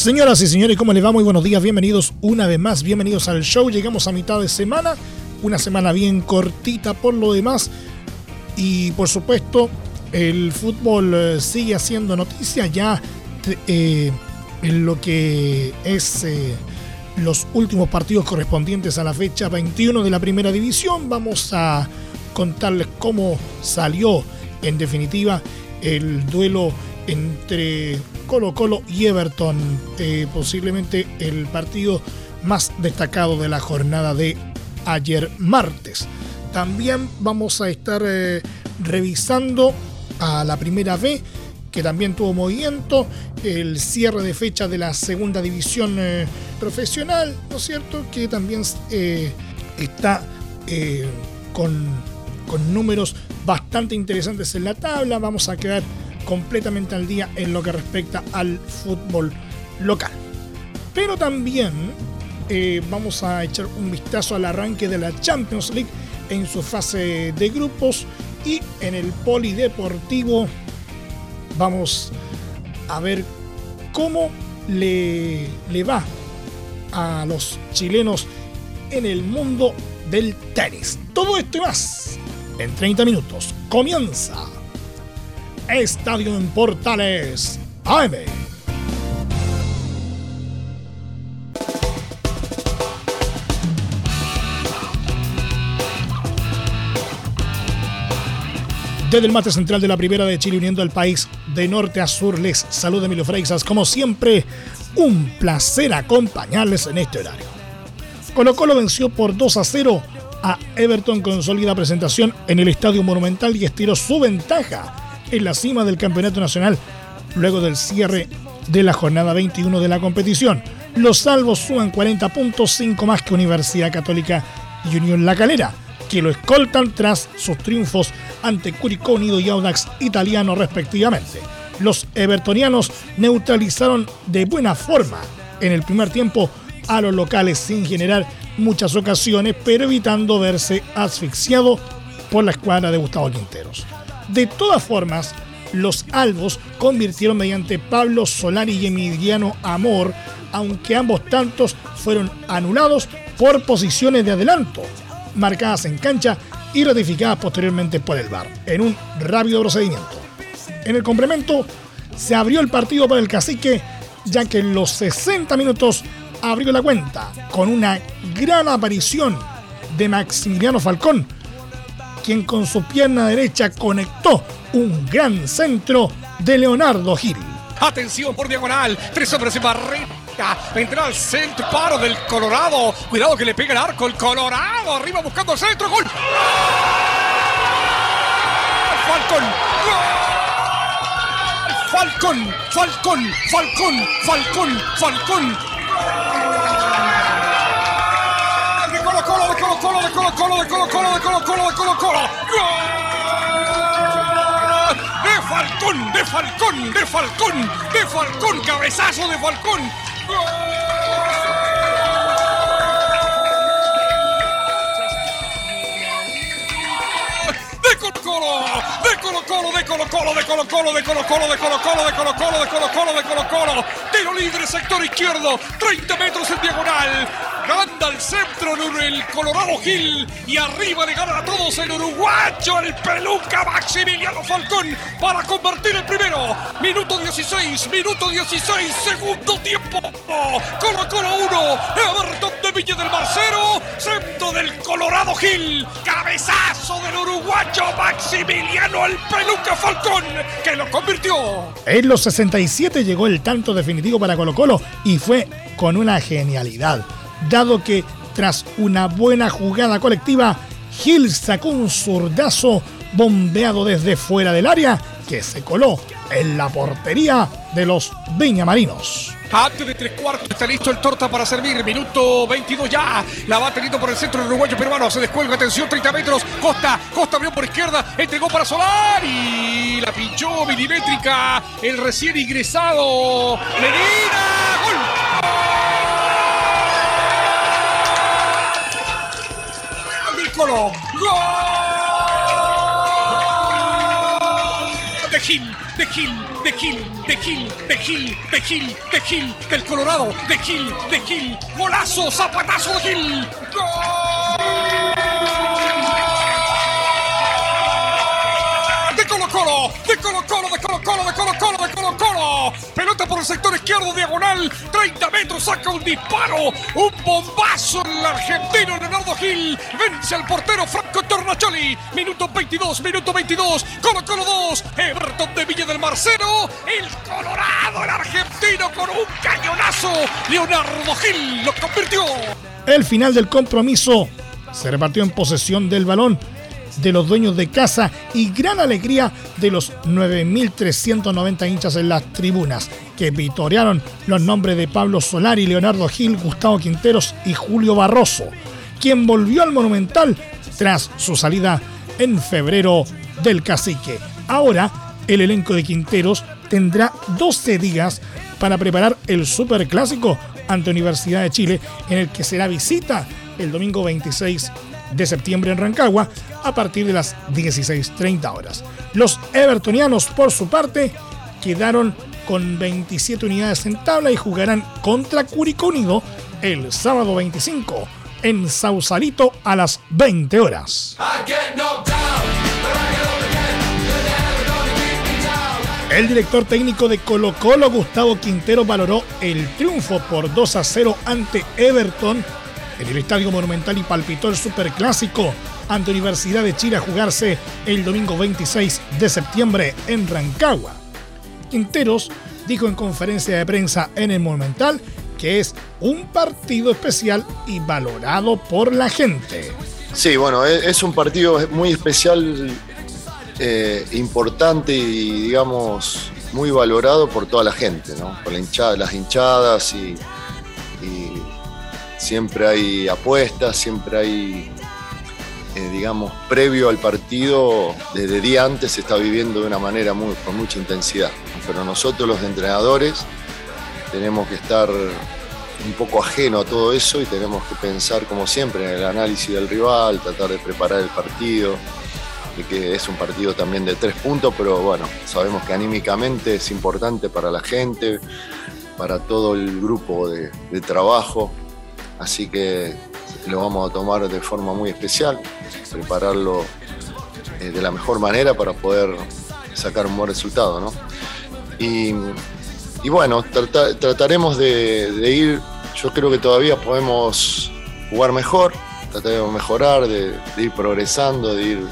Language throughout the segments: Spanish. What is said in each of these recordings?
Señoras y señores, ¿cómo les va? Muy buenos días, bienvenidos una vez más, bienvenidos al show. Llegamos a mitad de semana, una semana bien cortita por lo demás. Y por supuesto, el fútbol eh, sigue haciendo noticia ya eh, en lo que es eh, los últimos partidos correspondientes a la fecha 21 de la primera división. Vamos a contarles cómo salió en definitiva el duelo entre Colo Colo y Everton, eh, posiblemente el partido más destacado de la jornada de ayer martes. También vamos a estar eh, revisando a la primera B, que también tuvo movimiento, el cierre de fecha de la segunda división eh, profesional, ¿no es cierto? Que también está con, con números bastante interesantes en la tabla. Vamos a quedar completamente al día en lo que respecta al fútbol local. Pero también eh, vamos a echar un vistazo al arranque de la Champions League en su fase de grupos y en el polideportivo vamos a ver cómo le, le va a los chilenos en el mundo del tenis. Todo esto y más en 30 minutos. Comienza Estadio en Portales AM. Desde el mate central de la Primera de Chile uniendo al país de norte a sur les saluda Emilio Freixas. Como siempre, un placer acompañarles en este horario. Colo Colo venció por 2 a 0 a Everton con sólida presentación en el Estadio Monumental y estiró su ventaja en la cima del Campeonato Nacional luego del cierre de la jornada 21 de la competición. Los salvos suman 40 puntos, 5 más que Universidad Católica y Unión La Calera, que lo escoltan tras sus triunfos ante Curicó Unido y Audax Italiano respectivamente. Los evertonianos neutralizaron de buena forma en el primer tiempo a los locales sin generar muchas ocasiones, pero evitando verse asfixiado por la escuadra de Gustavo Quinteros. De todas formas, los albos convirtieron mediante Pablo Solari y Emiliano Amor, aunque ambos tantos fueron anulados por posiciones de adelanto, marcadas en cancha y ratificadas posteriormente por el VAR, en un rápido procedimiento. En el complemento, se abrió el partido para el cacique, ya que en los 60 minutos abrió la cuenta con una gran aparición de Maximiliano Falcón, quien con su pierna derecha conectó un gran centro de Leonardo Gil. Atención por diagonal, tres hombres en barreta. Entra al centro, paro del Colorado. Cuidado que le pega el arco el Colorado. Arriba buscando centro. Gol. Falcón. Falcón. Falcón. Falcón. Falcón. Falcón. Colo de Colo Colo de Colo Colo de Colo Colo de Colo Colo Colo. De Falcón, de Falcón, de Falcón, de Falcón, cabezazo de Falcón. De Colo Colo, de Colo Colo, de Colo Colo, de Colo Colo, de Colo Colo, de Colo Colo, de Colo Colo, de Colo Colo, de Colo Colo. Tiro libre, sector izquierdo, 30 metros en diagonal. Anda al centro el Colorado Gil y arriba le gana a todos el uruguayo, el peluca Maximiliano Falcón para convertir el primero. Minuto 16, minuto 16, segundo tiempo. Colo Colo 1, Everton de Villa del Marcero, centro del Colorado Gil, cabezazo del uruguayo Maximiliano el peluca Falcón que lo convirtió. En los 67 llegó el tanto definitivo para Colo Colo y fue con una genialidad dado que tras una buena jugada colectiva, Gil sacó un zurdazo bombeado desde fuera del área que se coló en la portería de los Viñamarinos. Antes de tres cuartos está listo el torta para servir. Minuto 22 ya. La va teniendo por el centro el uruguayo peruano. Se descuelga. Atención, 30 metros. Costa. Costa abrió por izquierda. Entregó para Solar. Y la pinchó milimétrica. El recién ingresado. Medina. ¡Gol! ¡Gol! De Gil, de Gil, de Gil, de Gil, de Gil, de Gil, de Gil, del Colorado, de Gil, de Gil, golazo, zapatazo de Gil. Colo Colo, de Colo Colo, de Colo Colo, de Colo Colo, de Colo Colo. Por el sector izquierdo, diagonal, 30 metros, saca un disparo, un bombazo el argentino Leonardo Gil. Vence al portero Franco Tornacholi. Minuto 22, minuto 22, Colo Colo 2, Everton de Villa del Marcelo. El Colorado, el argentino con un cañonazo. Leonardo Gil lo convirtió. El final del compromiso se repartió en posesión del balón de los dueños de casa y gran alegría de los 9.390 hinchas en las tribunas, que vitorearon los nombres de Pablo Solari, Leonardo Gil, Gustavo Quinteros y Julio Barroso, quien volvió al Monumental tras su salida en febrero del Cacique. Ahora, el elenco de Quinteros tendrá 12 días para preparar el Superclásico ante Universidad de Chile, en el que será visita el domingo 26 de septiembre en Rancagua a partir de las 16.30 horas. Los evertonianos, por su parte, quedaron con 27 unidades en tabla y jugarán contra Curicó Unido el sábado 25 en Sausalito a las 20 horas. El director técnico de Colo Colo, Gustavo Quintero, valoró el triunfo por 2 a 0 ante Everton en el Estadio Monumental y palpitó el Superclásico ante Universidad de Chile a jugarse el domingo 26 de septiembre en Rancagua. Quinteros dijo en conferencia de prensa en el Monumental que es un partido especial y valorado por la gente. Sí, bueno, es un partido muy especial, eh, importante y digamos muy valorado por toda la gente, ¿no? Por la hinchada, las hinchadas y siempre hay apuestas, siempre hay eh, digamos, previo al partido, desde día antes se está viviendo de una manera con mucha intensidad. Pero nosotros los entrenadores tenemos que estar un poco ajeno a todo eso y tenemos que pensar como siempre en el análisis del rival, tratar de preparar el partido, de que es un partido también de tres puntos, pero bueno, sabemos que anímicamente es importante para la gente, para todo el grupo de, de trabajo, así que lo vamos a tomar de forma muy especial, prepararlo eh, de la mejor manera para poder sacar un buen resultado. ¿no? Y, bueno, trataremos de, ir, yo creo que todavía podemos jugar mejor, trataremos de mejorar, de, ir progresando, de ir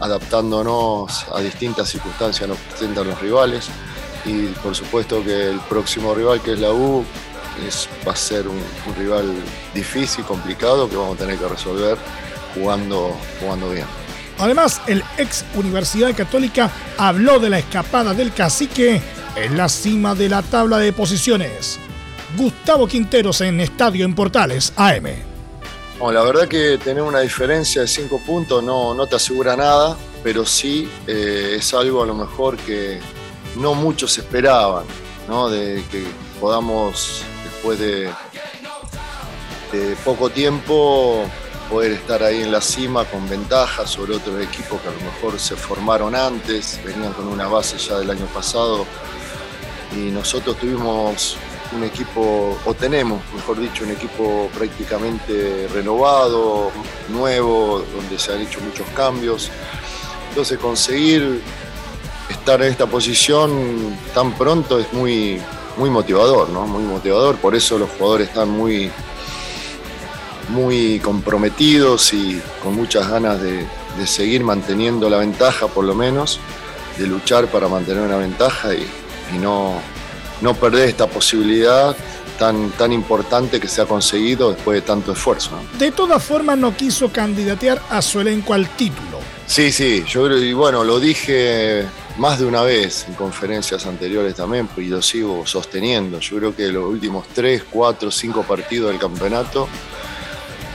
adaptándonos a distintas circunstancias que nos presentan los rivales. Y por supuesto que el próximo rival que es la U va a ser un, rival difícil, complicado, que vamos a tener que resolver jugando, jugando bien. Además, el ex Universidad Católica habló de la escapada del cacique en la cima de la tabla de posiciones. Gustavo Quinteros en Estadio en Portales, AM. la verdad que tener una diferencia de 5 puntos no, no te asegura nada, pero sí eh, es algo a lo mejor que no muchos esperaban, ¿no? de que podamos después de, poco tiempo poder estar ahí en la cima con ventaja sobre otros equipos que a lo mejor se formaron antes, venían con una base ya del año pasado y nosotros tuvimos un equipo, o tenemos, mejor dicho, un equipo prácticamente renovado, nuevo, donde se han hecho muchos cambios. Entonces conseguir estar en esta posición tan pronto es muy, muy motivador, ¿no? Muy motivador, por eso los jugadores están muy, muy comprometidos y con muchas ganas de, seguir manteniendo la ventaja por lo menos, de luchar para mantener una ventaja y, no, no perder esta posibilidad tan, tan importante que se ha conseguido después de tanto esfuerzo. De todas formas no quiso candidatear a su elenco al título. Sí, sí, yo y bueno, lo dije más de una vez en conferencias anteriores también, y lo sigo sosteniendo. Yo creo que los últimos 3, 4, 5 partidos del campeonato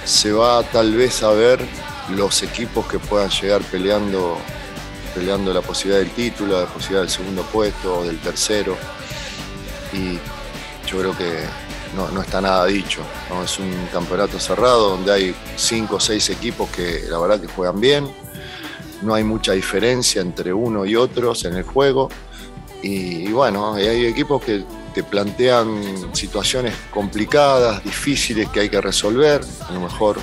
se va tal vez a ver los equipos que puedan llegar peleando, peleando la posibilidad del título, la posibilidad del segundo puesto o del tercero. Y yo creo que no, está nada dicho. Es un campeonato cerrado donde hay 5 o 6 equipos que la verdad que juegan bien. No hay mucha diferencia entre uno y otros en el juego. Y, bueno, hay equipos que te plantean situaciones complicadas, difíciles que hay que resolver. A lo mejor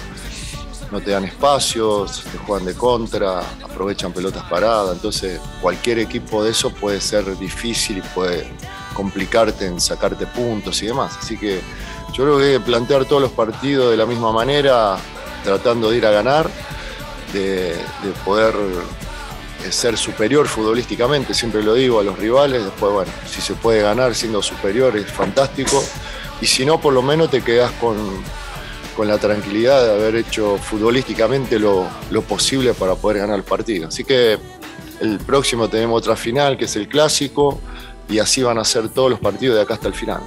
no te dan espacios, te juegan de contra, aprovechan pelotas paradas. Entonces, cualquier equipo de eso puede ser difícil y puede complicarte en sacarte puntos y demás. Así que yo creo que plantear todos los partidos de la misma manera, tratando de ir a ganar, de, de poder ser superior futbolísticamente, siempre lo digo a los rivales, después bueno, si se puede ganar siendo superior es fantástico, y si no, por lo menos te quedas con, con la tranquilidad de haber hecho futbolísticamente lo, lo, posible para poder ganar el partido. Así que el próximo tenemos otra final, que es el clásico, y así van a ser todos los partidos de acá hasta el final.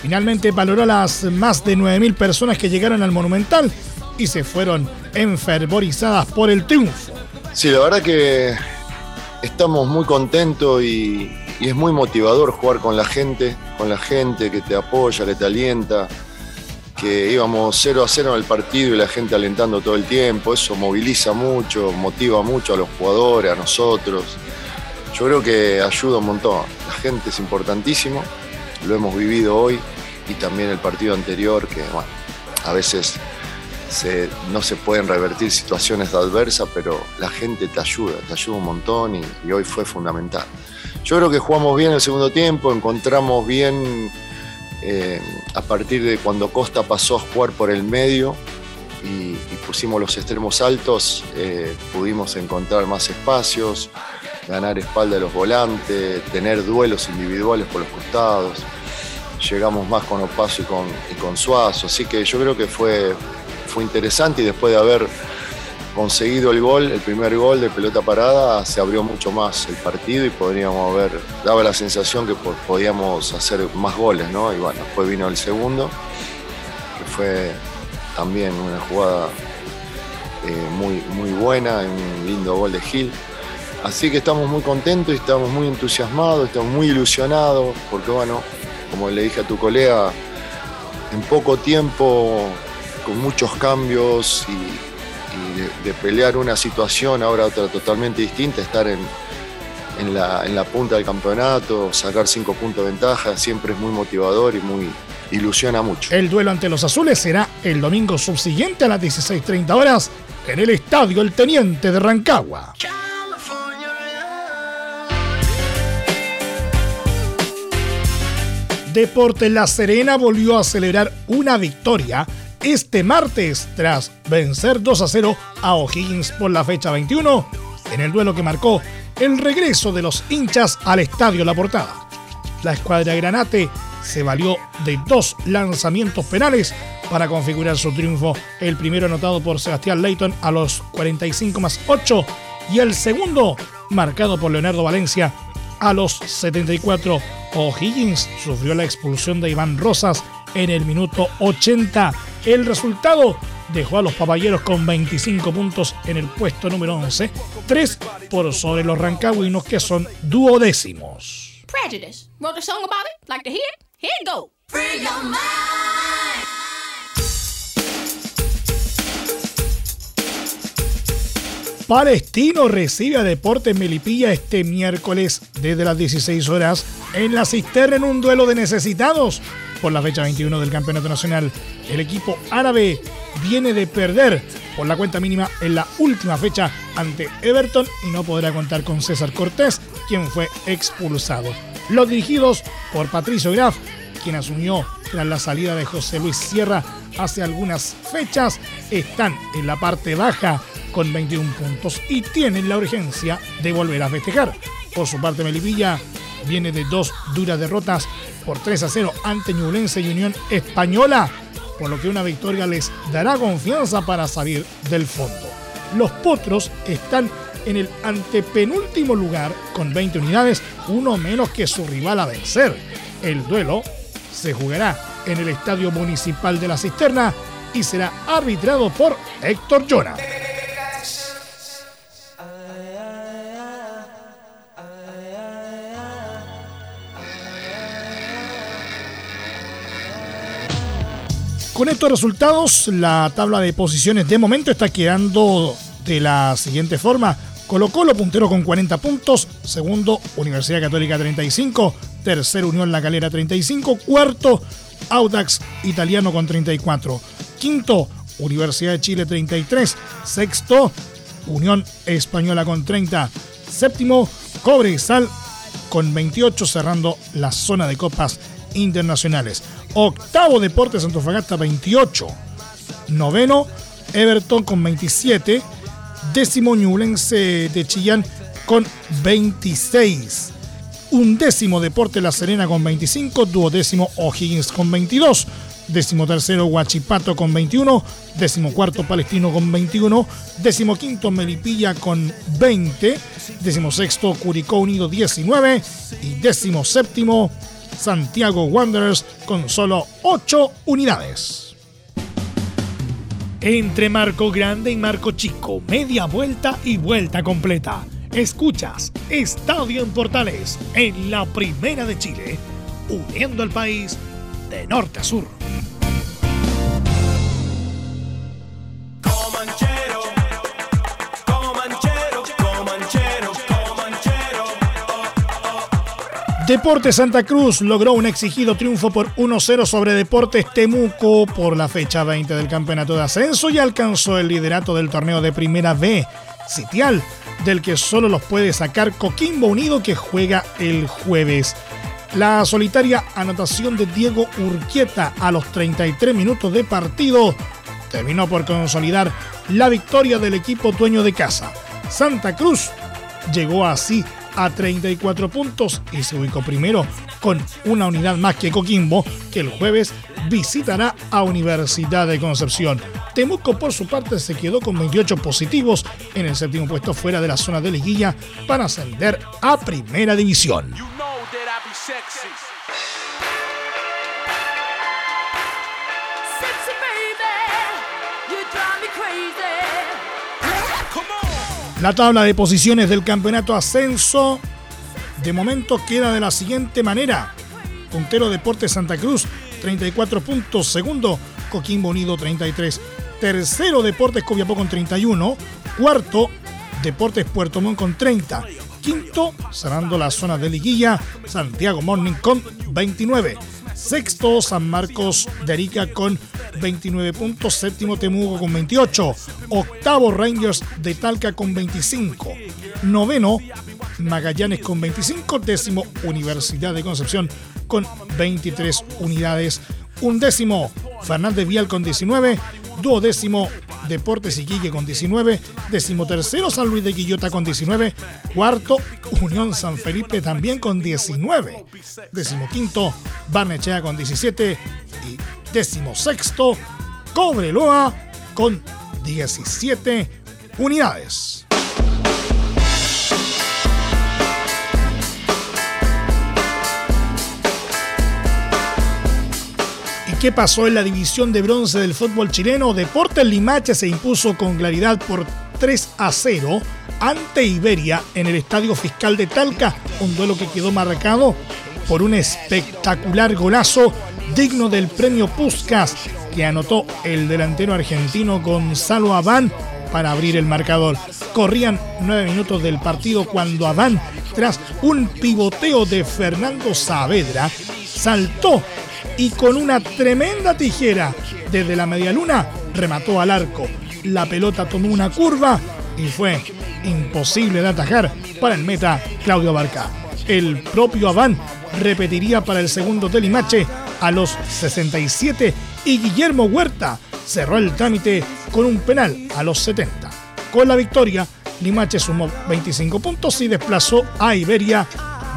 Finalmente valoró las más de 9.000 personas que llegaron al Monumental y se fueron enfervorizadas por el triunfo. Sí, la verdad que estamos muy contentos y, es muy motivador jugar con la gente, con la gente que te apoya, que te alienta, que íbamos 0 a 0 en el partido y la gente alentando todo el tiempo, eso moviliza mucho, motiva mucho a los jugadores, a nosotros. Yo creo que ayuda un montón. La gente es importantísimo, lo hemos vivido hoy y también el partido anterior, que bueno, a veces no se pueden revertir situaciones adversas, pero la gente te ayuda, te ayuda un montón y, hoy fue fundamental. Yo creo que jugamos bien el segundo tiempo, encontramos bien eh, a partir de cuando Costa pasó a jugar por el medio y, pusimos los extremos altos, eh, pudimos encontrar más espacios, ganar espalda de los volantes, tener duelos individuales por los costados. Llegamos más con Opaso y con, y con Suazo, así que yo creo que fue, fue interesante y después de haber conseguido el gol, el primer gol de pelota parada, se abrió mucho más el partido y podríamos haber, daba la sensación que podíamos hacer más goles, ¿no? Y bueno, después vino el segundo, que fue también una jugada eh, muy, muy buena, un lindo gol de Gil. Así que estamos muy contentos y estamos muy entusiasmados, estamos muy ilusionados, porque bueno, como le dije a tu colega, en poco tiempo con muchos cambios y, de, pelear una situación, ahora otra totalmente distinta, estar en, la, punta del campeonato, sacar cinco puntos de ventaja, siempre es muy motivador y muy ilusiona mucho. El duelo ante los azules será el domingo subsiguiente a las 16.30 horas en el Estadio El Teniente de Rancagua. Deporte La Serena volvió a celebrar una victoria este martes tras vencer 2 a 0 a O'Higgins por la fecha 21 en el duelo que marcó el regreso de los hinchas al estadio La Portada. La escuadra Granate se valió de dos lanzamientos penales para configurar su triunfo, el primero anotado por Sebastián Leighton a los 45 más 8 y el segundo marcado por Leonardo Valencia a los 74. O'Higgins sufrió la expulsión de Iván Rosas en el minuto 80 el resultado dejó a los papayeros con 25 puntos en el puesto número 11, 3 por sobre los rancagüinos que son duodécimos. Palestino recibe a Deportes Melipilla este miércoles desde las 16 horas en la cisterna en un duelo de necesitados por la fecha 21 del Campeonato Nacional. El equipo árabe viene de perder por la cuenta mínima en la última fecha ante Everton y no podrá contar con César Cortés, quien fue expulsado. Los dirigidos por Patricio Graf, quien asumió tras la salida de José Luis Sierra hace algunas fechas, están en la parte baja con 21 puntos y tienen la urgencia de volver a festejar. Por su parte, Melipilla viene de dos duras derrotas por 3 a 0 ante Ñublense y Unión Española, por lo que una victoria les dará confianza para salir del fondo. Los potros están en el antepenúltimo lugar con 20 unidades, uno menos que su rival a vencer. El duelo se jugará en el Estadio Municipal de la Cisterna y será arbitrado por Héctor Llona. Con estos resultados, la tabla de posiciones de momento está quedando de la siguiente forma. Colo Colo puntero con 40 puntos, segundo Universidad Católica 35, tercero Unión La Calera 35, cuarto Audax Italiano con 34, quinto Universidad de Chile 33, sexto Unión Española con 30, séptimo Cobre Sal con 28 cerrando la zona de copas internacionales. Octavo Deportes Antofagasta 28. Noveno Everton con 27. Décimo Ñublense de Chillán con 26. Undécimo Deporte La Serena con 25. Duodécimo O'Higgins con 22. Décimo tercero Huachipato con 21. Décimo cuarto Palestino con 21. Décimo quinto Melipilla con 20. Décimo sexto Curicó Unido 19. Y décimo séptimo Santiago Wanderers con solo 8 unidades. Entre Marco Grande y Marco Chico, media vuelta y vuelta completa. Escuchas Estadio en Portales en la Primera de Chile, uniendo al país de norte a sur. Deportes Santa Cruz logró un exigido triunfo por 1-0 sobre Deportes Temuco por la fecha 20 del campeonato de ascenso y alcanzó el liderato del torneo de Primera B, sitial, del que solo los puede sacar Coquimbo Unido que juega el jueves. La solitaria anotación de Diego Urquieta a los 33 minutos de partido terminó por consolidar la victoria del equipo dueño de casa. Santa Cruz llegó así a 34 puntos y se ubicó primero con una unidad más que Coquimbo, que el jueves visitará a Universidad de Concepción. Temuco, por su parte, se quedó con 28 positivos en el séptimo puesto fuera de la zona de liguilla para ascender a Primera División. La tabla de posiciones del campeonato ascenso de momento queda de la siguiente manera. Puntero Deportes Santa Cruz, 34 puntos. Segundo, Coquimbo Unido, 33. Tercero, Deportes Copiapó con 31. Cuarto, Deportes Puerto Montt con 30. Quinto, cerrando la zona de liguilla, Santiago Morning con 29. Sexto, San Marcos de Arica con 29 puntos. Séptimo, Temuco con 28. Octavo, Rangers de Talca con 25. Noveno, Magallanes con 25. Décimo, Universidad de Concepción con 23 unidades. Undécimo, Fernández Vial con 19. Duodécimo, Deportes Iquique con 19, decimotercero San Luis de Quillota con 19, cuarto Unión San Felipe también con 19, decimoquinto Barnechea con 17 y decimosexto Cobreloa con 17 unidades. Qué pasó en la división de bronce del fútbol chileno? Deportes Limache se impuso con claridad por 3 a 0 ante Iberia en el Estadio Fiscal de Talca, un duelo que quedó marcado por un espectacular golazo digno del premio Puskas que anotó el delantero argentino Gonzalo Abán para abrir el marcador. Corrían nueve minutos del partido cuando Abán, tras un pivoteo de Fernando Saavedra, saltó y con una tremenda tijera desde la media luna remató al arco. La pelota tomó una curva y fue imposible de atajar para el meta Claudio Barca. El propio Aván repetiría para el segundo de Limache a los 67 y Guillermo Huerta cerró el trámite con un penal a los 70. Con la victoria, Limache sumó 25 puntos y desplazó a Iberia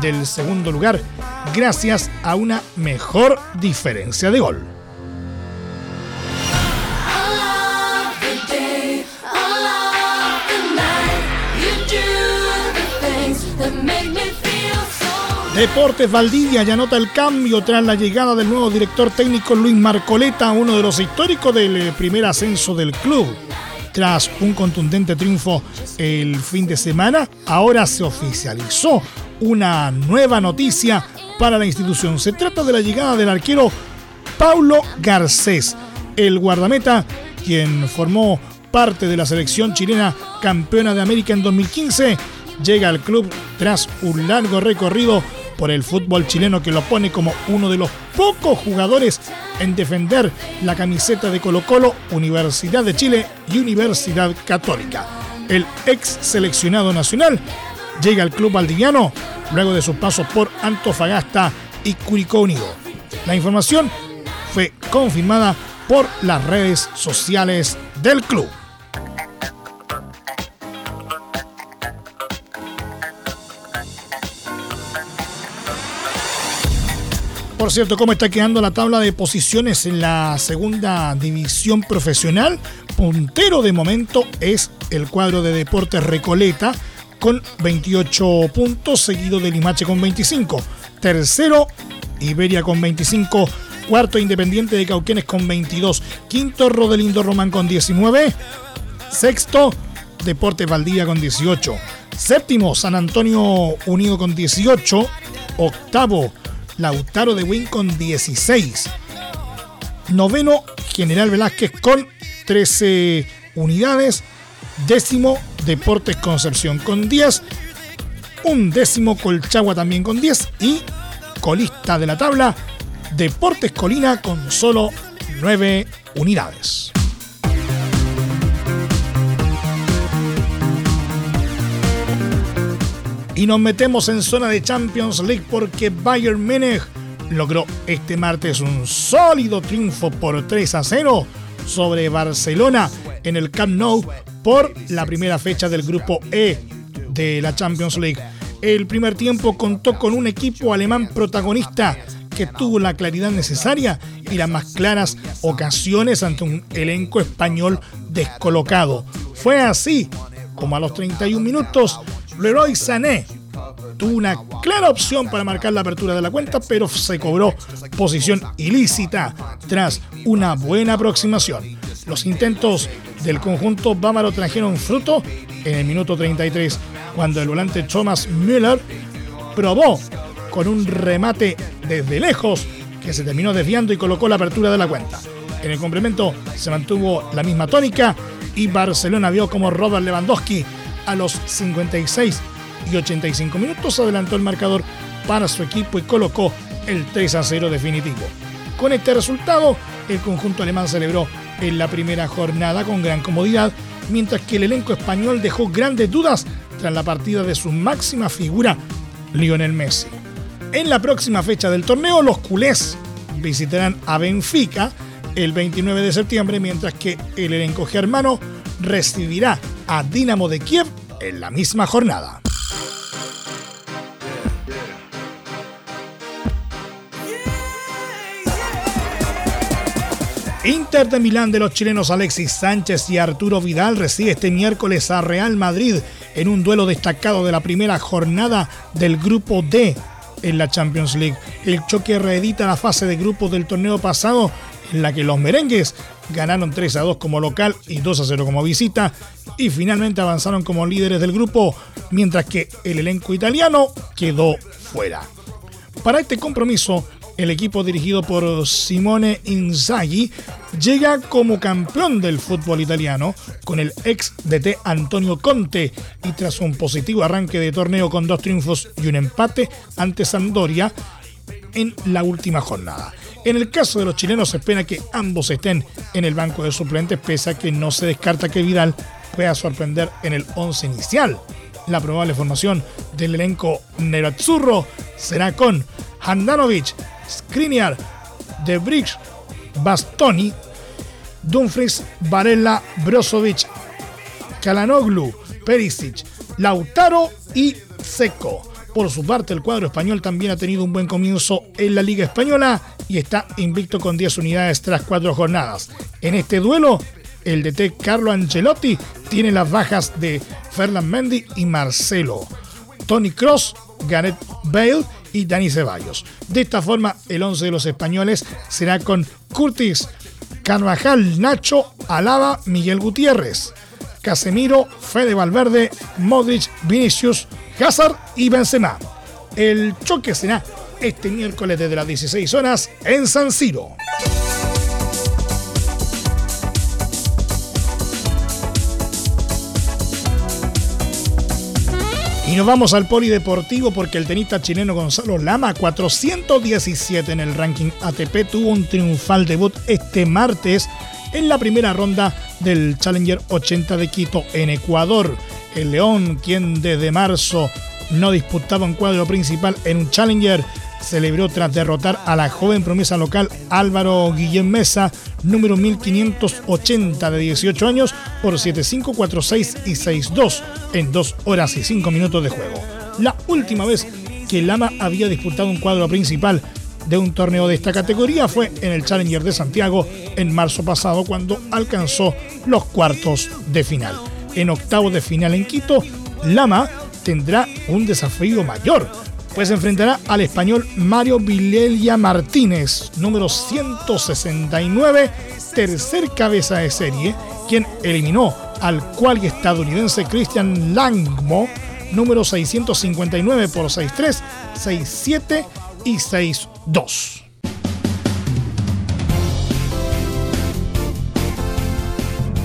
del segundo lugar gracias a una mejor diferencia de gol. Deportes Valdivia ya nota el cambio tras la llegada del nuevo director técnico Luis Marcoleta, uno de los históricos del eh, primer ascenso del club. Tras un contundente triunfo el fin de semana, ahora se oficializó una nueva noticia para la institución. Se trata de la llegada del arquero Paulo Garcés, el guardameta quien formó parte de la selección chilena campeona de América en 2015, llega al club tras un largo recorrido por el fútbol chileno que lo pone como uno de los pocos jugadores en defender la camiseta de Colo Colo, Universidad de Chile y Universidad Católica. El ex seleccionado nacional llega al club valdiviano luego de sus pasos por Antofagasta y Curicó Unido. La información fue confirmada por las redes sociales del club. Por cierto, ¿cómo está quedando la tabla de posiciones en la segunda división profesional? Puntero de momento es el cuadro de Deportes Recoleta con 28 puntos, seguido de Limache con 25. Tercero, Iberia con 25. Cuarto, Independiente de Cauquenes con 22. Quinto, Rodelindo Román con 19. Sexto, Deportes Valdivia con 18. Séptimo, San Antonio Unido con 18. Octavo, Lautaro de Win con 16. Noveno, General Velázquez con 13 unidades. Décimo, Deportes Concepción con 10. Un décimo, Colchagua también con 10. Y colista de la tabla, Deportes Colina con solo 9 unidades. Y nos metemos en zona de Champions League porque Bayern Múnich logró este martes un sólido triunfo por 3 a 0 sobre Barcelona en el Camp Nou por la primera fecha del grupo E de la Champions League. El primer tiempo contó con un equipo alemán protagonista que tuvo la claridad necesaria y las más claras ocasiones ante un elenco español descolocado. Fue así como a los 31 minutos Leroy Sané tuvo una clara opción para marcar la apertura de la cuenta, pero se cobró posición ilícita tras una buena aproximación. Los intentos del conjunto bávaro trajeron fruto en el minuto 33, cuando el volante Thomas Müller probó con un remate desde lejos que se terminó desviando y colocó la apertura de la cuenta. En el complemento se mantuvo la misma tónica y Barcelona vio como Robert Lewandowski a los 56 y 85 minutos adelantó el marcador para su equipo y colocó el 3 a 0 definitivo. Con este resultado, el conjunto alemán celebró en la primera jornada con gran comodidad, mientras que el elenco español dejó grandes dudas tras la partida de su máxima figura, Lionel Messi. En la próxima fecha del torneo, los culés visitarán a Benfica el 29 de septiembre, mientras que el elenco germano recibirá a Dinamo de Kiev en la misma jornada. Inter de Milán de los chilenos Alexis Sánchez y Arturo Vidal recibe este miércoles a Real Madrid en un duelo destacado de la primera jornada del grupo D en la Champions League. El choque reedita la fase de grupos del torneo pasado en la que los merengues ganaron 3 a 2 como local y 2 a 0 como visita y finalmente avanzaron como líderes del grupo mientras que el elenco italiano quedó fuera. Para este compromiso, el equipo dirigido por Simone Inzaghi llega como campeón del fútbol italiano con el ex DT Antonio Conte y tras un positivo arranque de torneo con dos triunfos y un empate ante Sampdoria en la última jornada. En el caso de los chilenos se espera que ambos estén en el banco de suplentes pese a que no se descarta que Vidal pueda sorprender en el 11 inicial. La probable formación del elenco nerazzurro será con Handanovic, Skriniar, De Bridge, Bastoni, Dumfries, Varela, Brozovic, Kalanoglu, Perisic, Lautaro y Seco. Por su parte, el cuadro español también ha tenido un buen comienzo en la Liga Española y está invicto con 10 unidades tras cuatro jornadas. En este duelo, el DT Carlo Ancelotti tiene las bajas de Ferland Mendy y Marcelo. Tony Cross, Gareth Bale y Dani Ceballos. De esta forma, el 11 de los españoles será con Curtis, Carvajal, Nacho, Alaba, Miguel Gutiérrez, Casemiro, Fede Valverde, Modric, Vinicius, Hazard y Benzema. El choque será este miércoles desde las 16 horas en San Siro. Y nos vamos al polideportivo porque el tenista chileno Gonzalo Lama, 417 en el ranking ATP, tuvo un triunfal debut este martes en la primera ronda del Challenger 80 de Quito en Ecuador. El León, quien desde marzo no disputaba un cuadro principal en un Challenger, celebró tras derrotar a la joven promesa local Álvaro Guillén Mesa, número 1580 de 18 años, por 7-5, 4-6 y 6-2 en 2 horas y 5 minutos de juego. La última vez que Lama había disputado un cuadro principal de un torneo de esta categoría fue en el Challenger de Santiago en marzo pasado cuando alcanzó los cuartos de final. En octavos de final en Quito, Lama tendrá un desafío mayor pues enfrentará al español Mario Vilelia Martínez, número 169, tercer cabeza de serie, quien eliminó al cual estadounidense Christian Langmo, número 659 por 6-3, 6-7 y 6-2.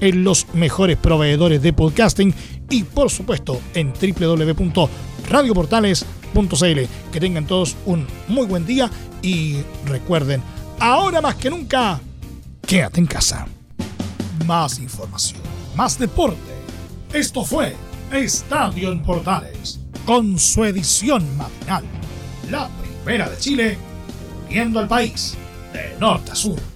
en los mejores proveedores de podcasting y por supuesto en www radioportales.cl. Que tengan todos un muy buen día y recuerden, ahora más que nunca, quédate en casa. Más información, más deporte. Esto fue Estadio en Portales, con su edición matinal. La primera de Chile, viendo al país de norte a sur.